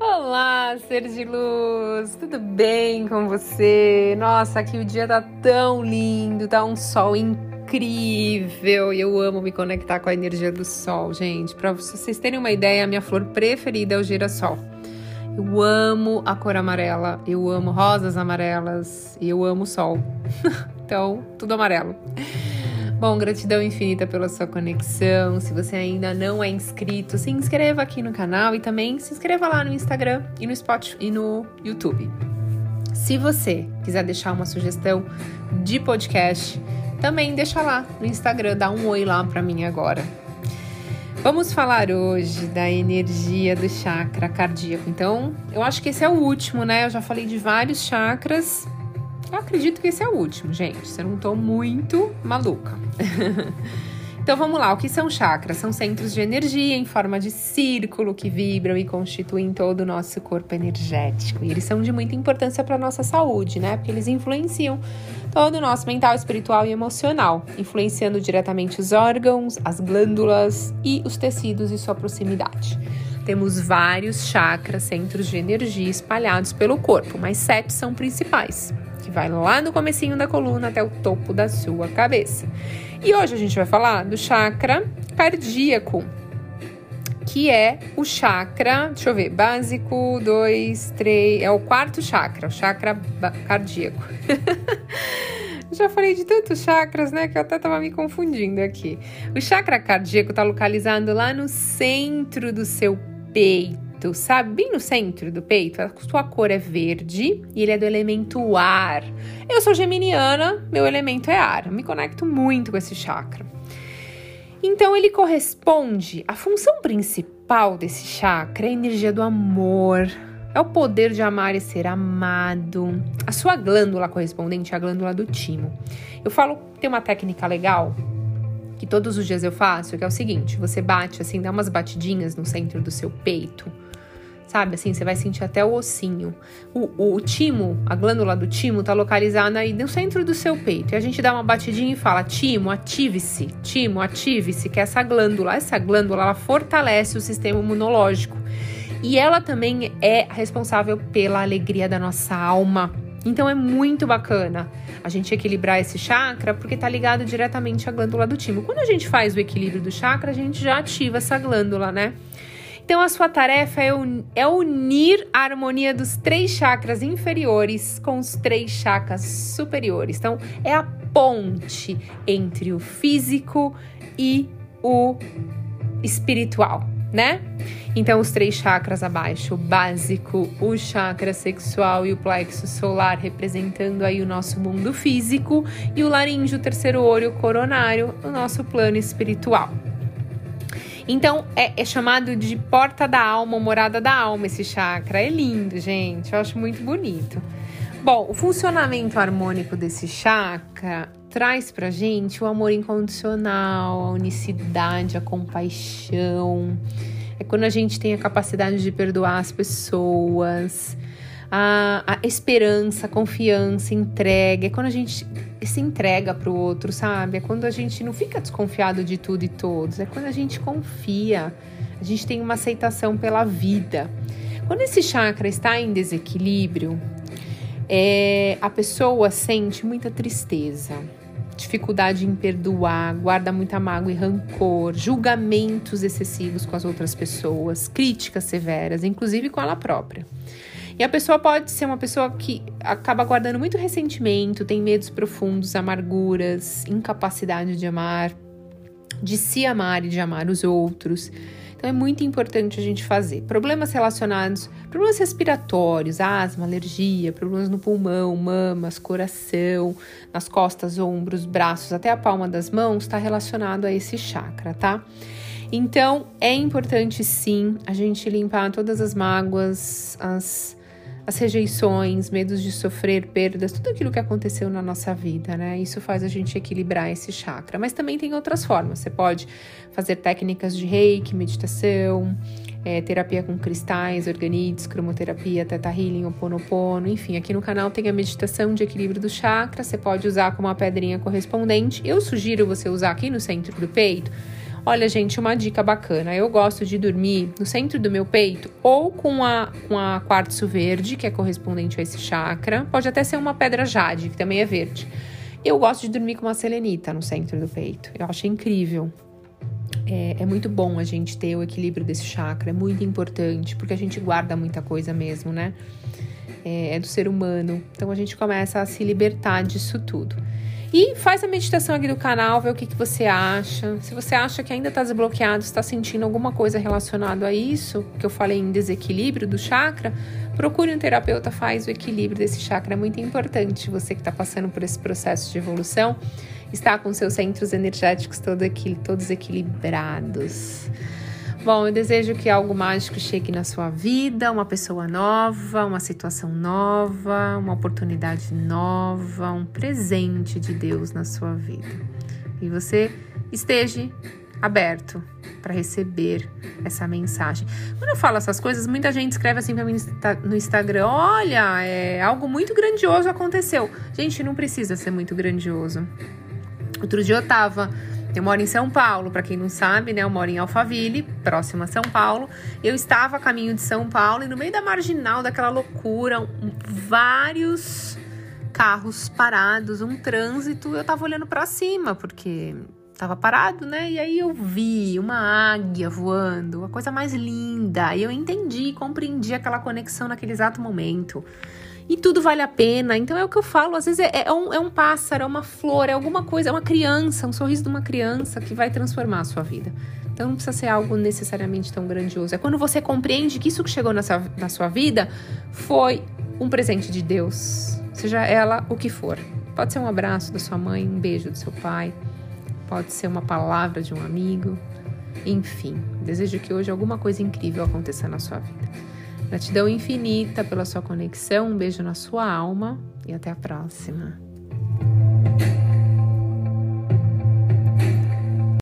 Olá, ser de luz, tudo bem com você? Nossa, aqui o dia tá tão lindo, tá um sol incrível e eu amo me conectar com a energia do sol, gente. Para vocês terem uma ideia, a minha flor preferida é o girassol. Eu amo a cor amarela, eu amo rosas amarelas e eu amo o sol. então, tudo amarelo. Bom, gratidão infinita pela sua conexão. Se você ainda não é inscrito, se inscreva aqui no canal e também se inscreva lá no Instagram e no Spotify e no YouTube. Se você quiser deixar uma sugestão de podcast, também deixa lá no Instagram, dá um oi lá para mim agora. Vamos falar hoje da energia do chakra cardíaco. Então, eu acho que esse é o último, né? Eu já falei de vários chakras eu acredito que esse é o último, gente. Se eu não tô muito maluca. então vamos lá, o que são chakras? São centros de energia em forma de círculo que vibram e constituem todo o nosso corpo energético. E eles são de muita importância para nossa saúde, né? Porque eles influenciam todo o nosso mental, espiritual e emocional, influenciando diretamente os órgãos, as glândulas e os tecidos e sua proximidade. Temos vários chakras, centros de energia espalhados pelo corpo, mas sete são principais que vai lá no comecinho da coluna até o topo da sua cabeça. E hoje a gente vai falar do chakra cardíaco, que é o chakra, deixa eu ver, básico, dois, três, é o quarto chakra, o chakra cardíaco. Já falei de tantos chakras, né, que eu até tava me confundindo aqui. O chakra cardíaco tá localizado lá no centro do seu peito peito, sabe? Bem no centro do peito. A sua cor é verde e ele é do elemento ar. Eu sou geminiana, meu elemento é ar. Eu me conecto muito com esse chakra. Então ele corresponde à função principal desse chakra, é a energia do amor. É o poder de amar e ser amado. A sua glândula correspondente é a glândula do timo. Eu falo, tem uma técnica legal que todos os dias eu faço, que é o seguinte: você bate assim, dá umas batidinhas no centro do seu peito sabe? Assim, você vai sentir até o ossinho. O, o, o timo, a glândula do timo, tá localizada aí no centro do seu peito. E a gente dá uma batidinha e fala: timo, ative-se, timo, ative-se, que é essa glândula, essa glândula, ela fortalece o sistema imunológico. E ela também é responsável pela alegria da nossa alma. Então é muito bacana a gente equilibrar esse chakra porque tá ligado diretamente à glândula do timo. Quando a gente faz o equilíbrio do chakra, a gente já ativa essa glândula, né? Então, a sua tarefa é, é unir a harmonia dos três chakras inferiores com os três chakras superiores. Então, é a ponte entre o físico e o espiritual, né? Então, os três chakras abaixo, o básico, o chakra sexual e o plexo solar, representando aí o nosso mundo físico, e o laríngeo, o terceiro olho, coronário, o nosso plano espiritual. Então, é, é, chamado de porta da alma, morada da alma esse chakra. É lindo, gente. Eu acho muito bonito. Bom, o funcionamento harmônico desse chakra traz pra gente o amor incondicional, a unicidade, a compaixão. É quando a gente tem a capacidade de perdoar as pessoas, a, a esperança, a confiança, entrega. É quando a gente se entrega para o outro, sabe? É quando a gente não fica desconfiado de tudo e todos. É quando a gente confia. A gente tem uma aceitação pela vida. Quando esse chakra está em desequilíbrio, é, a pessoa sente muita tristeza, dificuldade em perdoar, guarda muita mágoa e rancor, julgamentos excessivos com as outras pessoas, críticas severas, inclusive com ela própria. E a pessoa pode ser uma pessoa que acaba guardando muito ressentimento, tem medos profundos, amarguras, incapacidade de amar, de se amar e de amar os outros. Então é muito importante a gente fazer. Problemas relacionados, problemas respiratórios, asma, alergia, problemas no pulmão, mamas, coração, nas costas, ombros, braços, até a palma das mãos, está relacionado a esse chakra, tá? Então é importante sim a gente limpar todas as mágoas, as as rejeições, medos de sofrer, perdas, tudo aquilo que aconteceu na nossa vida, né? Isso faz a gente equilibrar esse chakra. Mas também tem outras formas. Você pode fazer técnicas de reiki, meditação, é, terapia com cristais, organídeos, cromoterapia, teta healing, oponopono, enfim. Aqui no canal tem a meditação de equilíbrio do chakra. Você pode usar como uma pedrinha correspondente. Eu sugiro você usar aqui no centro do peito Olha, gente, uma dica bacana. Eu gosto de dormir no centro do meu peito ou com a, com a quartzo verde, que é correspondente a esse chakra. Pode até ser uma pedra jade, que também é verde. Eu gosto de dormir com uma selenita no centro do peito. Eu acho incrível. É, é, muito bom a gente ter o equilíbrio desse chakra, é muito importante, porque a gente guarda muita coisa mesmo, né? É, é do ser humano. Então a gente começa a se libertar disso tudo. E faz a meditação aqui do canal, vê o que, que você acha. Se você acha que ainda está desbloqueado, está sentindo alguma coisa relacionada a isso, que eu falei em desequilíbrio do chakra, procure um terapeuta, faz o equilíbrio desse chakra. É muito importante você que está passando por esse processo de evolução, estar com seus centros energéticos todo aqui, todos equilibrados. Bom, eu desejo que algo mágico chegue na sua vida, uma pessoa nova, uma situação nova, uma oportunidade nova, um presente de Deus na sua vida. E você esteja aberto para receber essa mensagem. Quando eu falo essas coisas, muita gente escreve assim para mim no Instagram: olha, é algo muito grandioso aconteceu. Gente, não precisa ser muito grandioso. Outro dia eu tava eu moro em São Paulo, para quem não sabe, né? Eu moro em Alphaville, próximo a São Paulo. Eu estava a caminho de São Paulo e no meio da marginal, daquela loucura, vários carros parados, um trânsito. Eu tava olhando para cima, porque tava parado, né? E aí eu vi uma águia voando, a coisa mais linda. E eu entendi, compreendi aquela conexão naquele exato momento e tudo vale a pena. Então é o que eu falo, às vezes é, é, um, é um pássaro, é uma flor, é alguma coisa, é uma criança, um sorriso de uma criança que vai transformar a sua vida. Então não precisa ser algo necessariamente tão grandioso. É quando você compreende que isso que chegou na sua, na sua vida foi um presente de Deus, seja ela o que for. Pode ser um abraço da sua mãe, um beijo do seu pai, pode ser uma palavra de um amigo. Enfim, desejo que hoje alguma coisa incrível aconteça na sua vida. Gratidão infinita pela sua conexão, um beijo na sua alma e até a próxima.